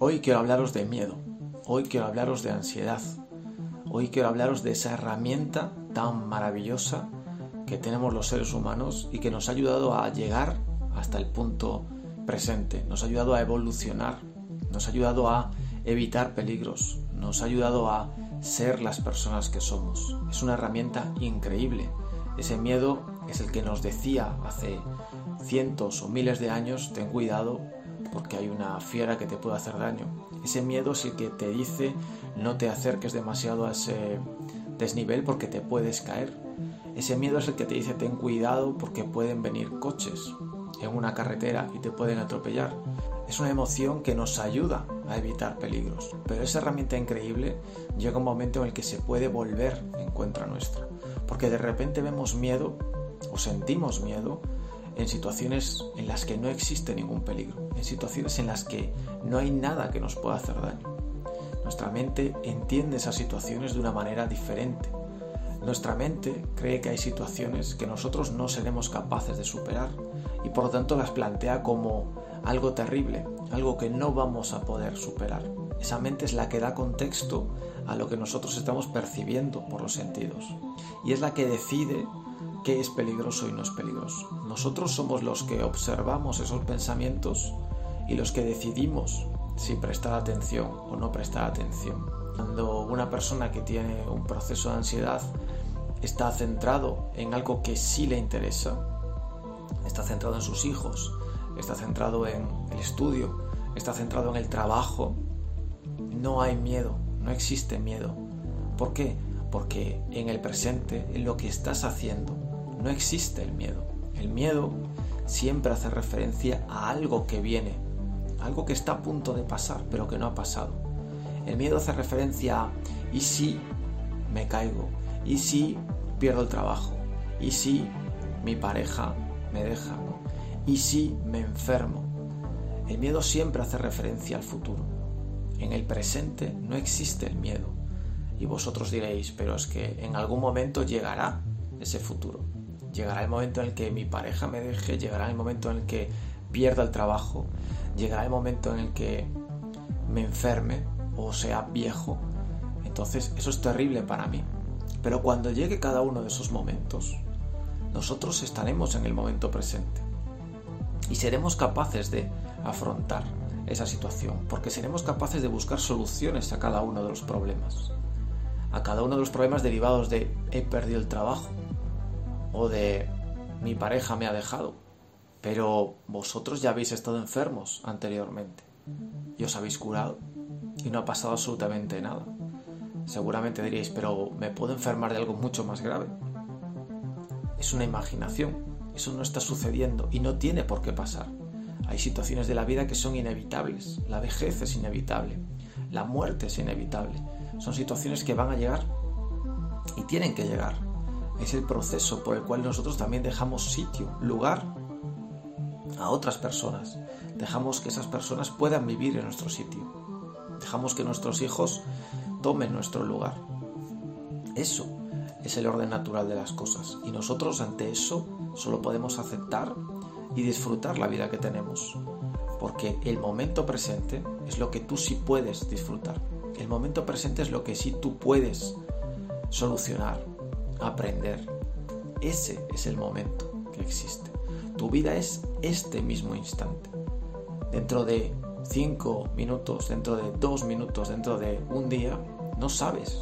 Hoy quiero hablaros de miedo, hoy quiero hablaros de ansiedad, hoy quiero hablaros de esa herramienta tan maravillosa que tenemos los seres humanos y que nos ha ayudado a llegar hasta el punto presente, nos ha ayudado a evolucionar, nos ha ayudado a evitar peligros, nos ha ayudado a ser las personas que somos. Es una herramienta increíble. Ese miedo es el que nos decía hace cientos o miles de años, ten cuidado porque hay una fiera que te puede hacer daño. Ese miedo es el que te dice no te acerques demasiado a ese desnivel porque te puedes caer. Ese miedo es el que te dice ten cuidado porque pueden venir coches en una carretera y te pueden atropellar. Es una emoción que nos ayuda a evitar peligros. Pero esa herramienta increíble llega un momento en el que se puede volver en contra nuestra. Porque de repente vemos miedo o sentimos miedo en situaciones en las que no existe ningún peligro, en situaciones en las que no hay nada que nos pueda hacer daño. Nuestra mente entiende esas situaciones de una manera diferente. Nuestra mente cree que hay situaciones que nosotros no seremos capaces de superar y por lo tanto las plantea como algo terrible, algo que no vamos a poder superar. Esa mente es la que da contexto a lo que nosotros estamos percibiendo por los sentidos y es la que decide qué es peligroso y no es peligroso. Nosotros somos los que observamos esos pensamientos y los que decidimos si prestar atención o no prestar atención. Cuando una persona que tiene un proceso de ansiedad está centrado en algo que sí le interesa, está centrado en sus hijos, está centrado en el estudio, está centrado en el trabajo, no hay miedo, no existe miedo. ¿Por qué? Porque en el presente, en lo que estás haciendo, no existe el miedo. El miedo siempre hace referencia a algo que viene, algo que está a punto de pasar, pero que no ha pasado. El miedo hace referencia a ¿y si me caigo? ¿Y si pierdo el trabajo? ¿Y si mi pareja me deja? ¿Y si me enfermo? El miedo siempre hace referencia al futuro. En el presente no existe el miedo. Y vosotros diréis, pero es que en algún momento llegará ese futuro. Llegará el momento en el que mi pareja me deje, llegará el momento en el que pierda el trabajo, llegará el momento en el que me enferme o sea viejo. Entonces eso es terrible para mí. Pero cuando llegue cada uno de esos momentos, nosotros estaremos en el momento presente y seremos capaces de afrontar esa situación, porque seremos capaces de buscar soluciones a cada uno de los problemas, a cada uno de los problemas derivados de he perdido el trabajo o de mi pareja me ha dejado, pero vosotros ya habéis estado enfermos anteriormente y os habéis curado y no ha pasado absolutamente nada. Seguramente diréis, pero me puedo enfermar de algo mucho más grave. Es una imaginación, eso no está sucediendo y no tiene por qué pasar. Hay situaciones de la vida que son inevitables. La vejez es inevitable. La muerte es inevitable. Son situaciones que van a llegar y tienen que llegar. Es el proceso por el cual nosotros también dejamos sitio, lugar a otras personas. Dejamos que esas personas puedan vivir en nuestro sitio. Dejamos que nuestros hijos tomen nuestro lugar. Eso es el orden natural de las cosas. Y nosotros ante eso solo podemos aceptar y disfrutar la vida que tenemos. Porque el momento presente es lo que tú sí puedes disfrutar. El momento presente es lo que sí tú puedes solucionar, aprender. Ese es el momento que existe. Tu vida es este mismo instante. Dentro de cinco minutos, dentro de dos minutos, dentro de un día, no sabes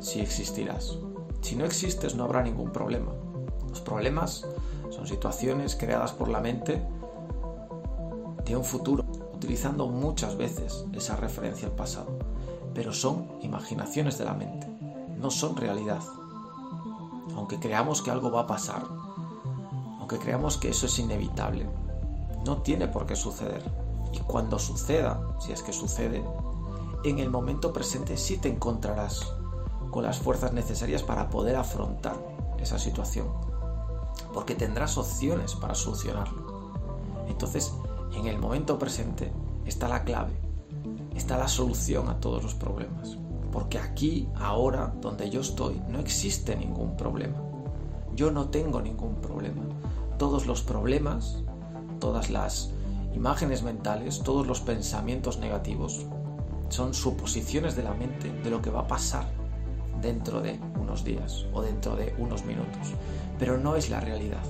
si existirás. Si no existes no habrá ningún problema. Los problemas son situaciones creadas por la mente de un futuro, utilizando muchas veces esa referencia al pasado. Pero son imaginaciones de la mente, no son realidad. Aunque creamos que algo va a pasar, aunque creamos que eso es inevitable, no tiene por qué suceder. Y cuando suceda, si es que sucede, en el momento presente sí te encontrarás con las fuerzas necesarias para poder afrontar esa situación. Porque tendrás opciones para solucionarlo. Entonces, en el momento presente está la clave, está la solución a todos los problemas. Porque aquí, ahora, donde yo estoy, no existe ningún problema. Yo no tengo ningún problema. Todos los problemas, todas las imágenes mentales, todos los pensamientos negativos, son suposiciones de la mente de lo que va a pasar dentro de unos días o dentro de unos minutos, pero no es la realidad.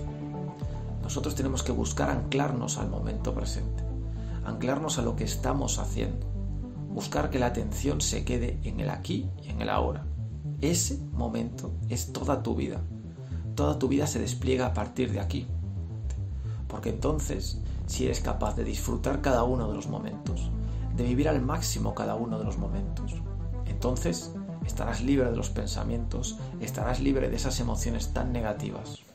Nosotros tenemos que buscar anclarnos al momento presente, anclarnos a lo que estamos haciendo, buscar que la atención se quede en el aquí y en el ahora. Ese momento es toda tu vida. Toda tu vida se despliega a partir de aquí. Porque entonces, si eres capaz de disfrutar cada uno de los momentos, de vivir al máximo cada uno de los momentos, entonces estarás libre de los pensamientos, estarás libre de esas emociones tan negativas.